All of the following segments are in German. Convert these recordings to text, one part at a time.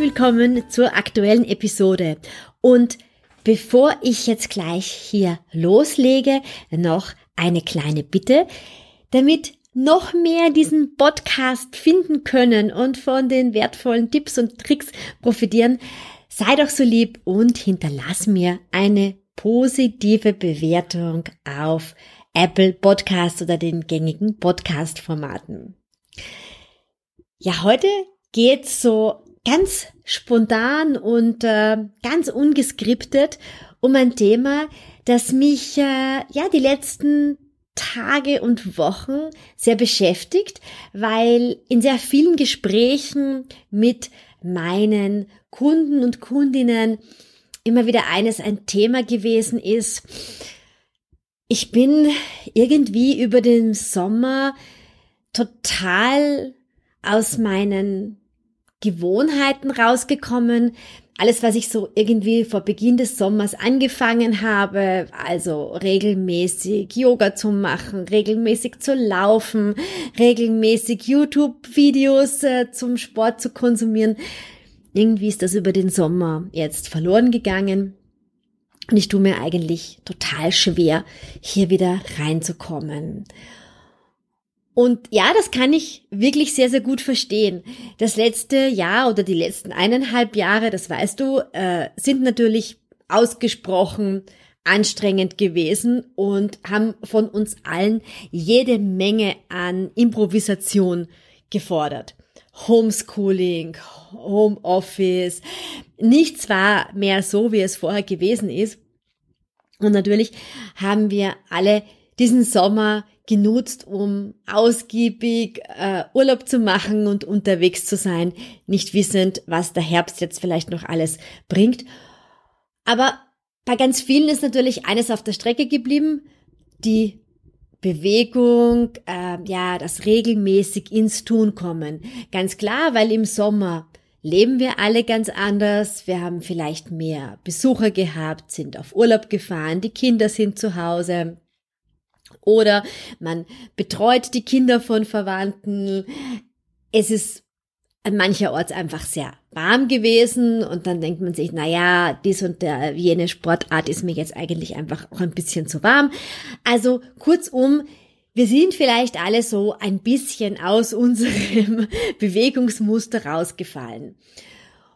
Willkommen zur aktuellen Episode. Und bevor ich jetzt gleich hier loslege, noch eine kleine Bitte, damit noch mehr diesen Podcast finden können und von den wertvollen Tipps und Tricks profitieren, sei doch so lieb und hinterlass mir eine positive Bewertung auf Apple Podcast oder den gängigen Podcast-Formaten. Ja, heute geht's so ganz spontan und äh, ganz ungeskriptet um ein Thema, das mich äh, ja die letzten Tage und Wochen sehr beschäftigt, weil in sehr vielen Gesprächen mit meinen Kunden und Kundinnen immer wieder eines ein Thema gewesen ist. Ich bin irgendwie über den Sommer total aus meinen Gewohnheiten rausgekommen. Alles, was ich so irgendwie vor Beginn des Sommers angefangen habe, also regelmäßig Yoga zu machen, regelmäßig zu laufen, regelmäßig YouTube-Videos äh, zum Sport zu konsumieren. Irgendwie ist das über den Sommer jetzt verloren gegangen. Und ich tue mir eigentlich total schwer, hier wieder reinzukommen. Und ja, das kann ich wirklich sehr, sehr gut verstehen. Das letzte Jahr oder die letzten eineinhalb Jahre, das weißt du, äh, sind natürlich ausgesprochen anstrengend gewesen und haben von uns allen jede Menge an Improvisation gefordert. Homeschooling, Homeoffice, nichts war mehr so, wie es vorher gewesen ist. Und natürlich haben wir alle diesen Sommer genutzt, um ausgiebig äh, Urlaub zu machen und unterwegs zu sein, nicht wissend, was der Herbst jetzt vielleicht noch alles bringt. Aber bei ganz vielen ist natürlich eines auf der Strecke geblieben, die Bewegung, äh, ja, das regelmäßig ins Tun kommen. Ganz klar, weil im Sommer leben wir alle ganz anders. Wir haben vielleicht mehr Besucher gehabt, sind auf Urlaub gefahren, die Kinder sind zu Hause. Oder man betreut die Kinder von Verwandten. Es ist an mancherorts einfach sehr warm gewesen und dann denkt man sich, na ja, dies und der, jene Sportart ist mir jetzt eigentlich einfach auch ein bisschen zu warm. Also kurzum, wir sind vielleicht alle so ein bisschen aus unserem Bewegungsmuster rausgefallen.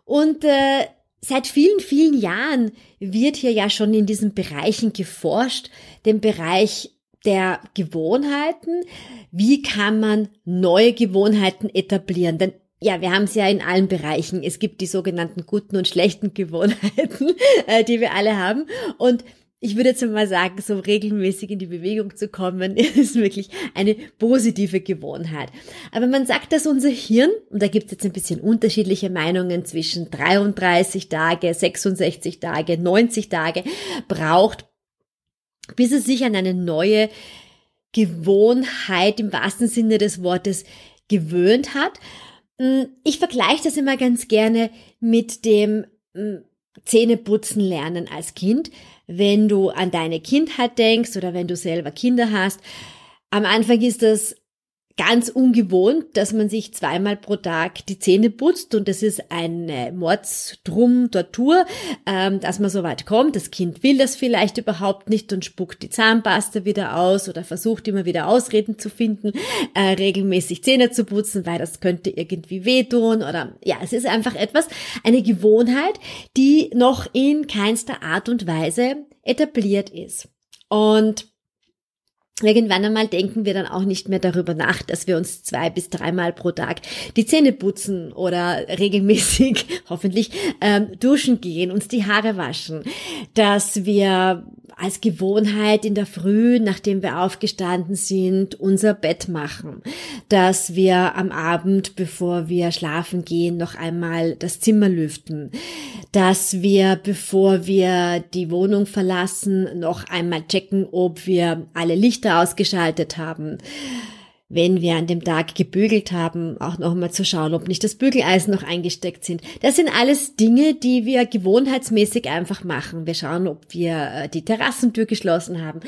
Und äh, seit vielen, vielen Jahren wird hier ja schon in diesen Bereichen geforscht, dem Bereich der Gewohnheiten. Wie kann man neue Gewohnheiten etablieren? Denn ja, wir haben es ja in allen Bereichen. Es gibt die sogenannten guten und schlechten Gewohnheiten, äh, die wir alle haben. Und ich würde jetzt mal sagen, so regelmäßig in die Bewegung zu kommen, ist wirklich eine positive Gewohnheit. Aber man sagt, dass unser Hirn, und da gibt es jetzt ein bisschen unterschiedliche Meinungen zwischen 33 Tage, 66 Tage, 90 Tage, braucht, bis es sich an eine neue Gewohnheit im wahrsten Sinne des Wortes gewöhnt hat. Mm, ich vergleiche das immer ganz gerne mit dem mm, Zähneputzen lernen als Kind. Wenn du an deine Kindheit denkst oder wenn du selber Kinder hast, am Anfang ist das ganz ungewohnt, dass man sich zweimal pro Tag die Zähne putzt und das ist eine Mordsdrum Tortur, ähm, dass man so weit kommt. Das Kind will das vielleicht überhaupt nicht und spuckt die Zahnpasta wieder aus oder versucht immer wieder Ausreden zu finden, äh, regelmäßig Zähne zu putzen, weil das könnte irgendwie wehtun oder ja, es ist einfach etwas, eine Gewohnheit, die noch in keinster Art und Weise etabliert ist. Und Irgendwann einmal denken wir dann auch nicht mehr darüber nach, dass wir uns zwei bis dreimal pro Tag die Zähne putzen oder regelmäßig, hoffentlich, ähm, duschen gehen, uns die Haare waschen, dass wir als Gewohnheit in der Früh, nachdem wir aufgestanden sind, unser Bett machen, dass wir am Abend, bevor wir schlafen gehen, noch einmal das Zimmer lüften, dass wir, bevor wir die Wohnung verlassen, noch einmal checken, ob wir alle Lichter ausgeschaltet haben, wenn wir an dem Tag gebügelt haben, auch nochmal zu schauen, ob nicht das Bügeleisen noch eingesteckt sind. Das sind alles Dinge, die wir gewohnheitsmäßig einfach machen. Wir schauen, ob wir äh, die Terrassentür geschlossen haben.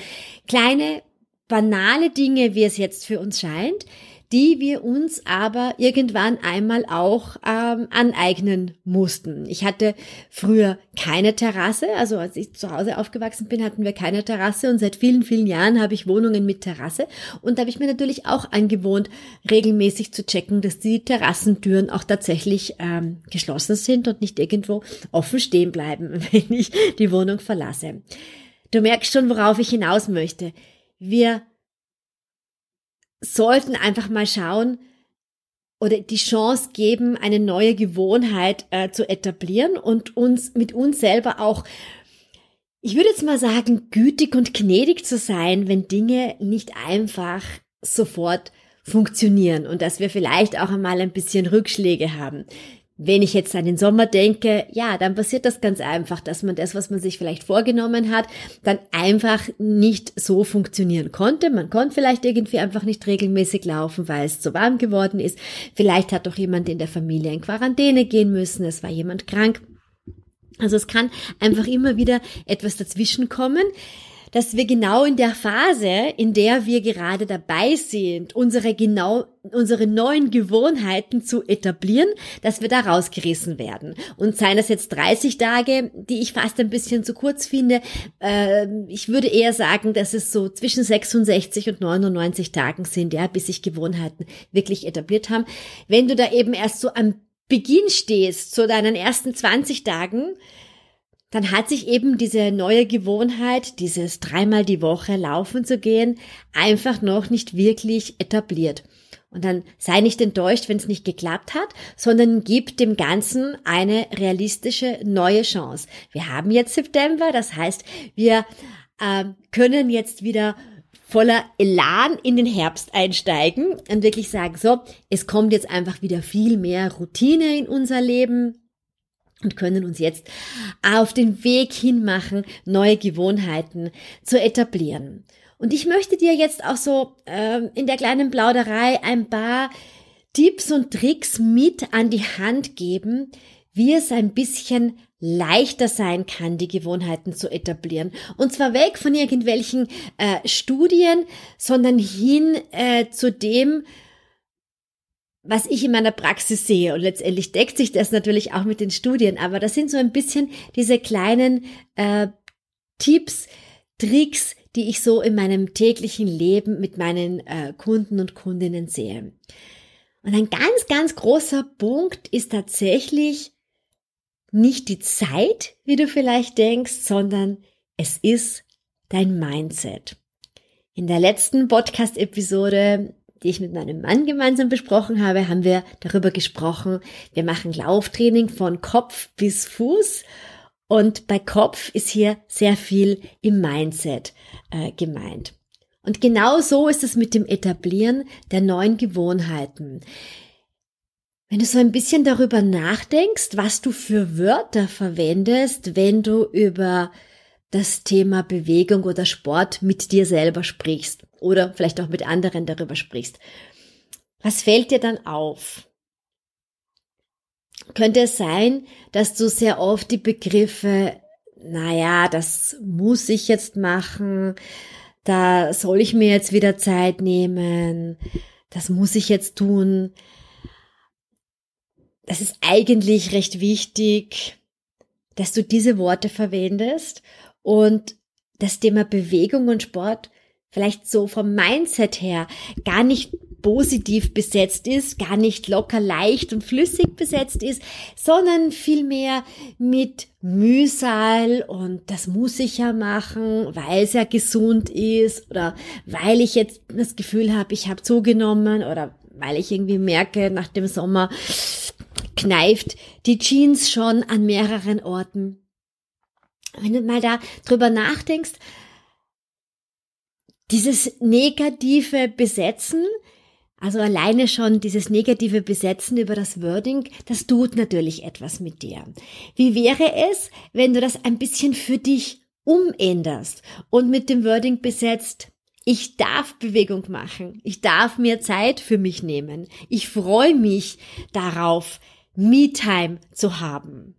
Kleine, banale Dinge, wie es jetzt für uns scheint, die wir uns aber irgendwann einmal auch ähm, aneignen mussten. Ich hatte früher keine Terrasse, also als ich zu Hause aufgewachsen bin, hatten wir keine Terrasse und seit vielen, vielen Jahren habe ich Wohnungen mit Terrasse und da habe ich mir natürlich auch angewohnt, regelmäßig zu checken, dass die Terrassentüren auch tatsächlich ähm, geschlossen sind und nicht irgendwo offen stehen bleiben, wenn ich die Wohnung verlasse. Du merkst schon, worauf ich hinaus möchte. Wir sollten einfach mal schauen oder die Chance geben, eine neue Gewohnheit äh, zu etablieren und uns mit uns selber auch, ich würde jetzt mal sagen, gütig und gnädig zu sein, wenn Dinge nicht einfach sofort funktionieren und dass wir vielleicht auch einmal ein bisschen Rückschläge haben. Wenn ich jetzt an den Sommer denke, ja, dann passiert das ganz einfach, dass man das, was man sich vielleicht vorgenommen hat, dann einfach nicht so funktionieren konnte. Man konnte vielleicht irgendwie einfach nicht regelmäßig laufen, weil es zu warm geworden ist. Vielleicht hat doch jemand in der Familie in Quarantäne gehen müssen, es war jemand krank. Also es kann einfach immer wieder etwas dazwischen kommen dass wir genau in der Phase, in der wir gerade dabei sind, unsere genau, unsere neuen Gewohnheiten zu etablieren, dass wir da rausgerissen werden. Und seien das jetzt 30 Tage, die ich fast ein bisschen zu kurz finde, äh, ich würde eher sagen, dass es so zwischen 66 und 99 Tagen sind, ja, bis sich Gewohnheiten wirklich etabliert haben. Wenn du da eben erst so am Beginn stehst, zu deinen ersten 20 Tagen, dann hat sich eben diese neue Gewohnheit, dieses dreimal die Woche laufen zu gehen, einfach noch nicht wirklich etabliert. Und dann sei nicht enttäuscht, wenn es nicht geklappt hat, sondern gib dem Ganzen eine realistische neue Chance. Wir haben jetzt September, das heißt, wir äh, können jetzt wieder voller Elan in den Herbst einsteigen und wirklich sagen, so, es kommt jetzt einfach wieder viel mehr Routine in unser Leben und können uns jetzt auf den Weg hinmachen, neue Gewohnheiten zu etablieren. Und ich möchte dir jetzt auch so ähm, in der kleinen Plauderei ein paar Tipps und Tricks mit an die Hand geben, wie es ein bisschen leichter sein kann, die Gewohnheiten zu etablieren. Und zwar weg von irgendwelchen äh, Studien, sondern hin äh, zu dem, was ich in meiner Praxis sehe. Und letztendlich deckt sich das natürlich auch mit den Studien, aber das sind so ein bisschen diese kleinen äh, Tipps, Tricks, die ich so in meinem täglichen Leben mit meinen äh, Kunden und Kundinnen sehe. Und ein ganz, ganz großer Punkt ist tatsächlich nicht die Zeit, wie du vielleicht denkst, sondern es ist dein Mindset. In der letzten Podcast-Episode die ich mit meinem Mann gemeinsam besprochen habe, haben wir darüber gesprochen, wir machen Lauftraining von Kopf bis Fuß und bei Kopf ist hier sehr viel im Mindset äh, gemeint. Und genau so ist es mit dem Etablieren der neuen Gewohnheiten. Wenn du so ein bisschen darüber nachdenkst, was du für Wörter verwendest, wenn du über das Thema Bewegung oder Sport mit dir selber sprichst oder vielleicht auch mit anderen darüber sprichst. Was fällt dir dann auf? Könnte es sein, dass du sehr oft die Begriffe, naja, das muss ich jetzt machen, da soll ich mir jetzt wieder Zeit nehmen, das muss ich jetzt tun, das ist eigentlich recht wichtig, dass du diese Worte verwendest und das Thema Bewegung und Sport vielleicht so vom Mindset her gar nicht positiv besetzt ist, gar nicht locker leicht und flüssig besetzt ist, sondern vielmehr mit Mühsal und das muss ich ja machen, weil es ja gesund ist oder weil ich jetzt das Gefühl habe, ich habe zugenommen oder weil ich irgendwie merke, nach dem Sommer kneift die Jeans schon an mehreren Orten. Wenn du mal da drüber nachdenkst, dieses negative Besetzen, also alleine schon dieses negative Besetzen über das Wording, das tut natürlich etwas mit dir. Wie wäre es, wenn du das ein bisschen für dich umänderst und mit dem Wording besetzt, ich darf Bewegung machen, ich darf mir Zeit für mich nehmen, ich freue mich darauf, Me-Time zu haben.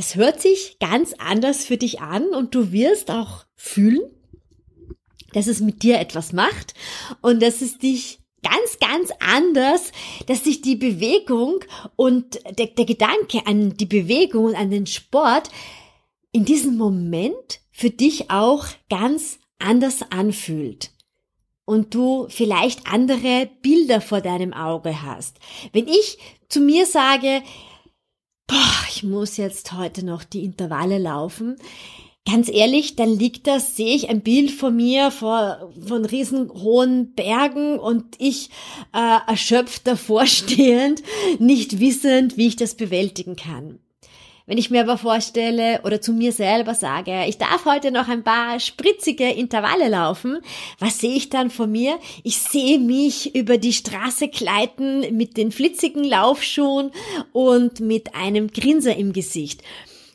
Das hört sich ganz anders für dich an und du wirst auch fühlen, dass es mit dir etwas macht und dass es dich ganz, ganz anders, dass sich die Bewegung und der, der Gedanke an die Bewegung und an den Sport in diesem Moment für dich auch ganz anders anfühlt und du vielleicht andere Bilder vor deinem Auge hast. Wenn ich zu mir sage, boah, ich muss jetzt heute noch die Intervalle laufen, Ganz ehrlich, dann liegt das, sehe ich ein Bild von mir vor, von riesenhohen Bergen und ich äh, erschöpft davor stehend, nicht wissend, wie ich das bewältigen kann. Wenn ich mir aber vorstelle oder zu mir selber sage, ich darf heute noch ein paar spritzige Intervalle laufen, was sehe ich dann von mir? Ich sehe mich über die Straße gleiten mit den flitzigen Laufschuhen und mit einem Grinser im Gesicht.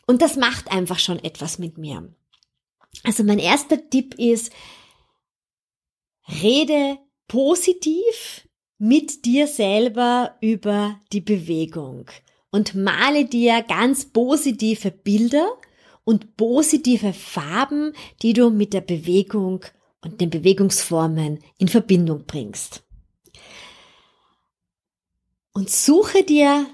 Und das macht einfach schon etwas mit mir. Also mein erster Tipp ist, rede positiv mit dir selber über die Bewegung und male dir ganz positive Bilder und positive Farben, die du mit der Bewegung und den Bewegungsformen in Verbindung bringst. Und suche dir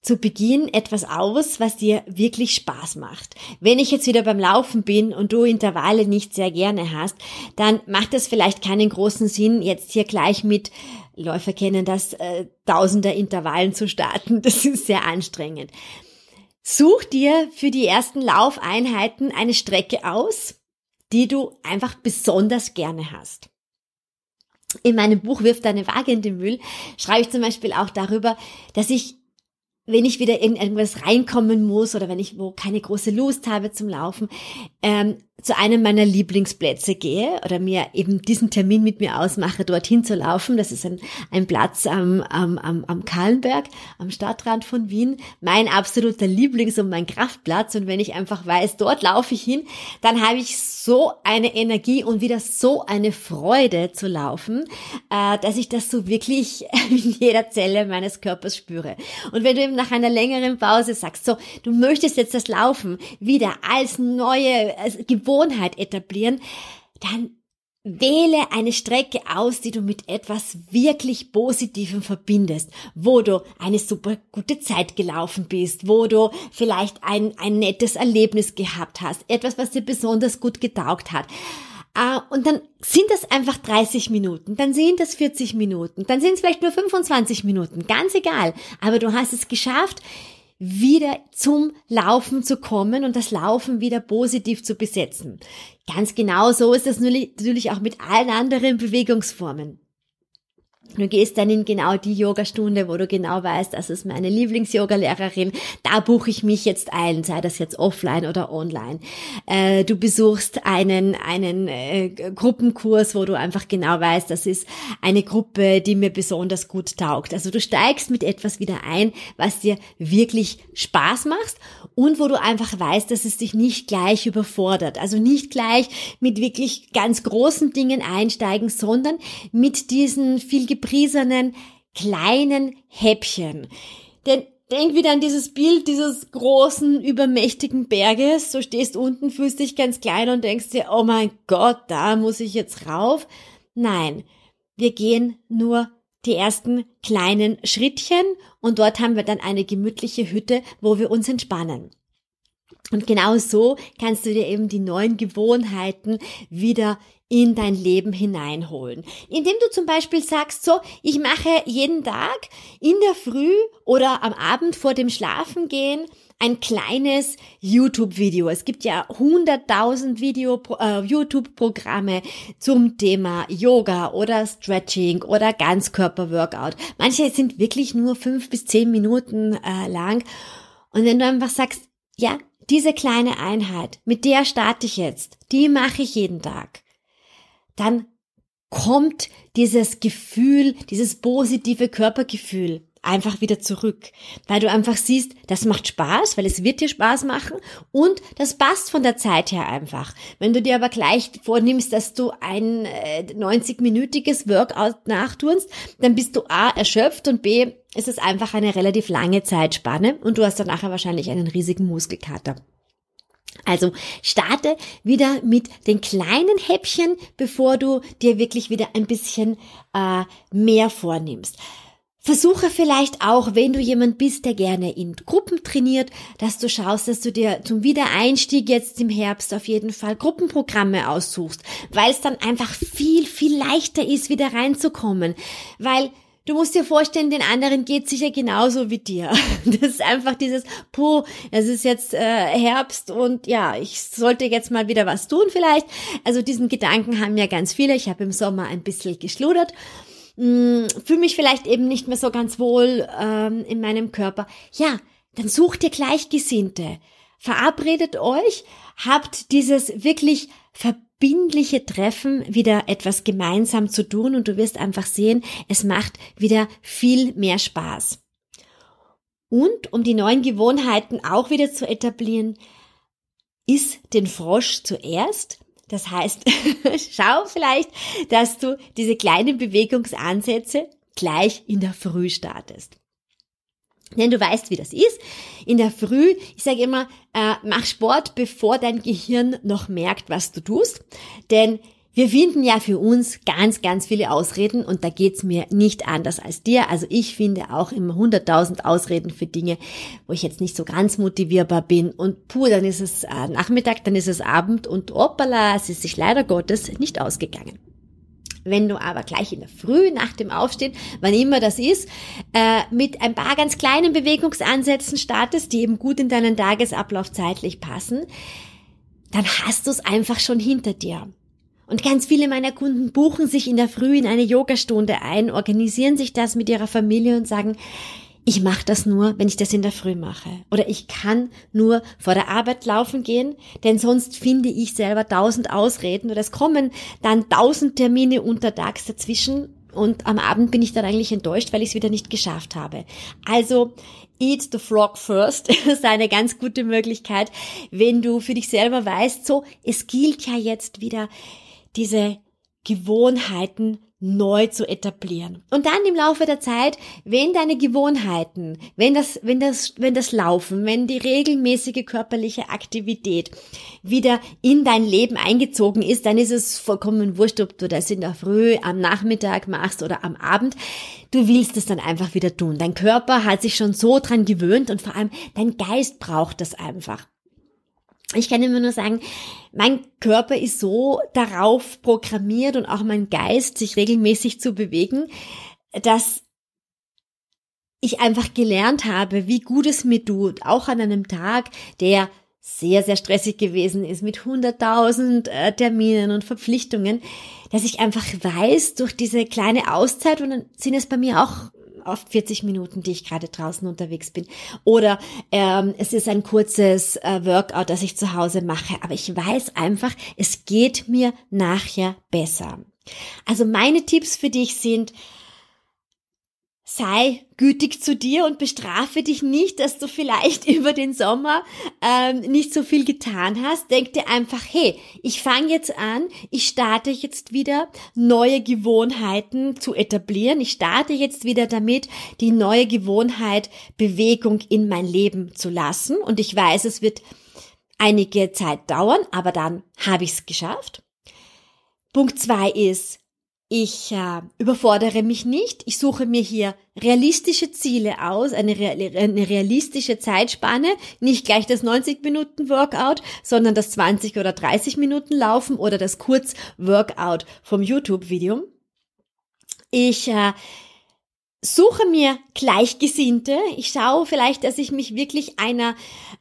zu Beginn etwas aus, was dir wirklich Spaß macht. Wenn ich jetzt wieder beim Laufen bin und du Intervalle nicht sehr gerne hast, dann macht es vielleicht keinen großen Sinn, jetzt hier gleich mit Läufer kennen das, äh, tausender Intervallen zu starten. Das ist sehr anstrengend. Such dir für die ersten Laufeinheiten eine Strecke aus, die du einfach besonders gerne hast. In meinem Buch Wirf deine Waage in den Müll schreibe ich zum Beispiel auch darüber, dass ich wenn ich wieder in irgendwas reinkommen muss oder wenn ich wo keine große Lust habe zum Laufen, ähm, zu einem meiner Lieblingsplätze gehe oder mir eben diesen Termin mit mir ausmache, dorthin zu laufen. Das ist ein, ein Platz am, am, am, am Kahlenberg, am Stadtrand von Wien. Mein absoluter Lieblings- und mein Kraftplatz. Und wenn ich einfach weiß, dort laufe ich hin, dann habe ich so eine Energie und wieder so eine Freude zu laufen, äh, dass ich das so wirklich in jeder Zelle meines Körpers spüre. Und wenn du eben nach einer längeren Pause sagst, so, du möchtest jetzt das Laufen wieder als neue als Gewohnheit etablieren, dann Wähle eine Strecke aus, die du mit etwas wirklich Positivem verbindest, wo du eine super gute Zeit gelaufen bist, wo du vielleicht ein, ein nettes Erlebnis gehabt hast, etwas, was dir besonders gut getaugt hat. Uh, und dann sind das einfach 30 Minuten, dann sind das 40 Minuten, dann sind es vielleicht nur 25 Minuten, ganz egal. Aber du hast es geschafft, wieder zum Laufen zu kommen und das Laufen wieder positiv zu besetzen. Ganz genau so ist das natürlich auch mit allen anderen Bewegungsformen. Du gehst dann in genau die Yogastunde, wo du genau weißt, das ist meine Lieblings-Yoga-Lehrerin. Da buche ich mich jetzt ein, sei das jetzt offline oder online. Äh, du besuchst einen, einen äh, Gruppenkurs, wo du einfach genau weißt, das ist eine Gruppe, die mir besonders gut taugt. Also du steigst mit etwas wieder ein, was dir wirklich Spaß macht und wo du einfach weißt, dass es dich nicht gleich überfordert. Also nicht gleich mit wirklich ganz großen Dingen einsteigen, sondern mit diesen viel gepriesenen kleinen Häppchen. Denn denk wieder an dieses Bild dieses großen, übermächtigen Berges. Du stehst unten, fühlst dich ganz klein und denkst dir, oh mein Gott, da muss ich jetzt rauf. Nein, wir gehen nur die ersten kleinen Schrittchen und dort haben wir dann eine gemütliche Hütte, wo wir uns entspannen. Und genau so kannst du dir eben die neuen Gewohnheiten wieder in dein Leben hineinholen. Indem du zum Beispiel sagst, so, ich mache jeden Tag in der Früh oder am Abend vor dem Schlafengehen ein kleines YouTube-Video. Es gibt ja hunderttausend Video, äh, YouTube-Programme zum Thema Yoga oder Stretching oder Ganzkörper-Workout. Manche sind wirklich nur fünf bis zehn Minuten äh, lang. Und wenn du einfach sagst, ja, diese kleine Einheit, mit der starte ich jetzt, die mache ich jeden Tag, dann kommt dieses Gefühl, dieses positive Körpergefühl einfach wieder zurück, weil du einfach siehst, das macht Spaß, weil es wird dir Spaß machen und das passt von der Zeit her einfach. Wenn du dir aber gleich vornimmst, dass du ein äh, 90-minütiges Workout nachtust, dann bist du A erschöpft und B ist es einfach eine relativ lange Zeitspanne und du hast dann nachher wahrscheinlich einen riesigen Muskelkater. Also starte wieder mit den kleinen Häppchen, bevor du dir wirklich wieder ein bisschen äh, mehr vornimmst. Versuche vielleicht auch, wenn du jemand bist, der gerne in Gruppen trainiert, dass du schaust, dass du dir zum Wiedereinstieg jetzt im Herbst auf jeden Fall Gruppenprogramme aussuchst, weil es dann einfach viel, viel leichter ist, wieder reinzukommen. Weil Du musst dir vorstellen, den anderen geht sicher genauso wie dir. Das ist einfach dieses, puh, es ist jetzt äh, Herbst und ja, ich sollte jetzt mal wieder was tun vielleicht. Also diesen Gedanken haben ja ganz viele. Ich habe im Sommer ein bisschen geschludert fühle mich vielleicht eben nicht mehr so ganz wohl ähm, in meinem Körper. Ja, dann sucht ihr Gleichgesinnte. Verabredet euch, habt dieses wirklich verbindliche Treffen wieder etwas gemeinsam zu tun und du wirst einfach sehen, es macht wieder viel mehr Spaß. Und um die neuen Gewohnheiten auch wieder zu etablieren, ist den Frosch zuerst das heißt, schau vielleicht, dass du diese kleinen Bewegungsansätze gleich in der Früh startest. Denn du weißt, wie das ist. In der Früh, ich sage immer, äh, mach Sport, bevor dein Gehirn noch merkt, was du tust. Denn wir finden ja für uns ganz, ganz viele Ausreden und da geht's mir nicht anders als dir. Also ich finde auch immer 100.000 Ausreden für Dinge, wo ich jetzt nicht so ganz motivierbar bin und puh, dann ist es äh, Nachmittag, dann ist es Abend und hoppala, es ist sich leider Gottes nicht ausgegangen. Wenn du aber gleich in der Früh nach dem Aufstehen, wann immer das ist, äh, mit ein paar ganz kleinen Bewegungsansätzen startest, die eben gut in deinen Tagesablauf zeitlich passen, dann hast du es einfach schon hinter dir. Und ganz viele meiner Kunden buchen sich in der Früh in eine Yogastunde ein, organisieren sich das mit ihrer Familie und sagen, ich mache das nur, wenn ich das in der Früh mache. Oder ich kann nur vor der Arbeit laufen gehen, denn sonst finde ich selber tausend Ausreden oder es kommen dann tausend Termine untertags dazwischen und am Abend bin ich dann eigentlich enttäuscht, weil ich es wieder nicht geschafft habe. Also Eat the Frog First ist eine ganz gute Möglichkeit, wenn du für dich selber weißt, so, es gilt ja jetzt wieder diese Gewohnheiten neu zu etablieren. Und dann im Laufe der Zeit, wenn deine Gewohnheiten, wenn das, wenn das, wenn das Laufen, wenn die regelmäßige körperliche Aktivität wieder in dein Leben eingezogen ist, dann ist es vollkommen wurscht, ob du das in der Früh, am Nachmittag machst oder am Abend. Du willst es dann einfach wieder tun. Dein Körper hat sich schon so dran gewöhnt und vor allem dein Geist braucht das einfach. Ich kann immer nur sagen, mein Körper ist so darauf programmiert und auch mein Geist, sich regelmäßig zu bewegen, dass ich einfach gelernt habe, wie gut es mir tut, auch an einem Tag, der sehr, sehr stressig gewesen ist mit 100.000 äh, Terminen und Verpflichtungen, dass ich einfach weiß, durch diese kleine Auszeit, und dann sind es bei mir auch oft 40 Minuten, die ich gerade draußen unterwegs bin. Oder ähm, es ist ein kurzes äh, Workout, das ich zu Hause mache. Aber ich weiß einfach, es geht mir nachher besser. Also meine Tipps für dich sind, sei gütig zu dir und bestrafe dich nicht, dass du vielleicht über den Sommer ähm, nicht so viel getan hast. Denk dir einfach, hey, ich fange jetzt an, ich starte jetzt wieder neue Gewohnheiten zu etablieren. Ich starte jetzt wieder damit, die neue Gewohnheit Bewegung in mein Leben zu lassen. Und ich weiß, es wird einige Zeit dauern, aber dann habe ich es geschafft. Punkt zwei ist, ich äh, überfordere mich nicht. Ich suche mir hier realistische Ziele aus, eine, eine realistische Zeitspanne, nicht gleich das 90 Minuten Workout, sondern das 20 oder 30 Minuten Laufen oder das Kurz Workout vom YouTube-Video. Ich äh, suche mir Gleichgesinnte. Ich schaue vielleicht, dass ich mich wirklich einer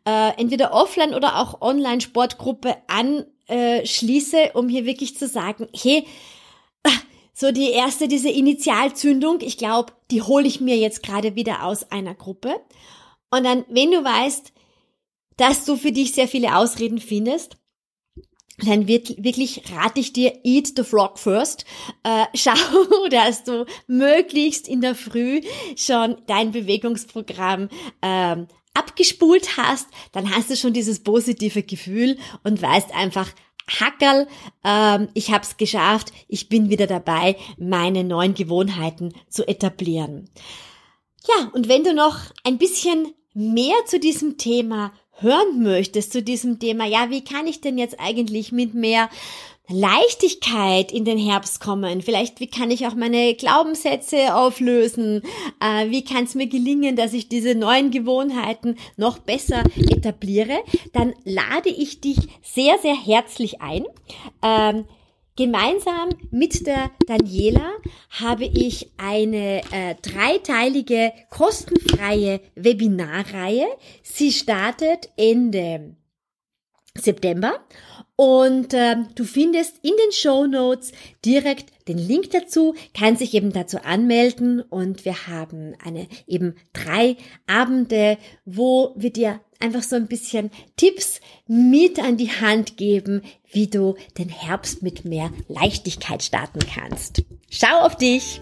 äh, entweder Offline oder auch Online Sportgruppe anschließe, um hier wirklich zu sagen, hey, so die erste, diese Initialzündung, ich glaube, die hole ich mir jetzt gerade wieder aus einer Gruppe. Und dann, wenn du weißt, dass du für dich sehr viele Ausreden findest, dann wird, wirklich rate ich dir, eat the frog first. Äh, schau, dass du möglichst in der Früh schon dein Bewegungsprogramm ähm, abgespult hast. Dann hast du schon dieses positive Gefühl und weißt einfach, Hackerl, ähm, ich habe es geschafft, ich bin wieder dabei, meine neuen Gewohnheiten zu etablieren. Ja, und wenn du noch ein bisschen mehr zu diesem Thema hören möchtest zu diesem Thema, ja, wie kann ich denn jetzt eigentlich mit mehr Leichtigkeit in den Herbst kommen. Vielleicht, wie kann ich auch meine Glaubenssätze auflösen? Äh, wie kann es mir gelingen, dass ich diese neuen Gewohnheiten noch besser etabliere? Dann lade ich dich sehr, sehr herzlich ein. Ähm, Gemeinsam mit der Daniela habe ich eine äh, dreiteilige kostenfreie Webinarreihe. Sie startet Ende September und äh, du findest in den Show Notes direkt den Link dazu, kannst dich eben dazu anmelden und wir haben eine eben drei Abende, wo wir dir einfach so ein bisschen Tipps mit an die Hand geben, wie du den Herbst mit mehr Leichtigkeit starten kannst. Schau auf dich!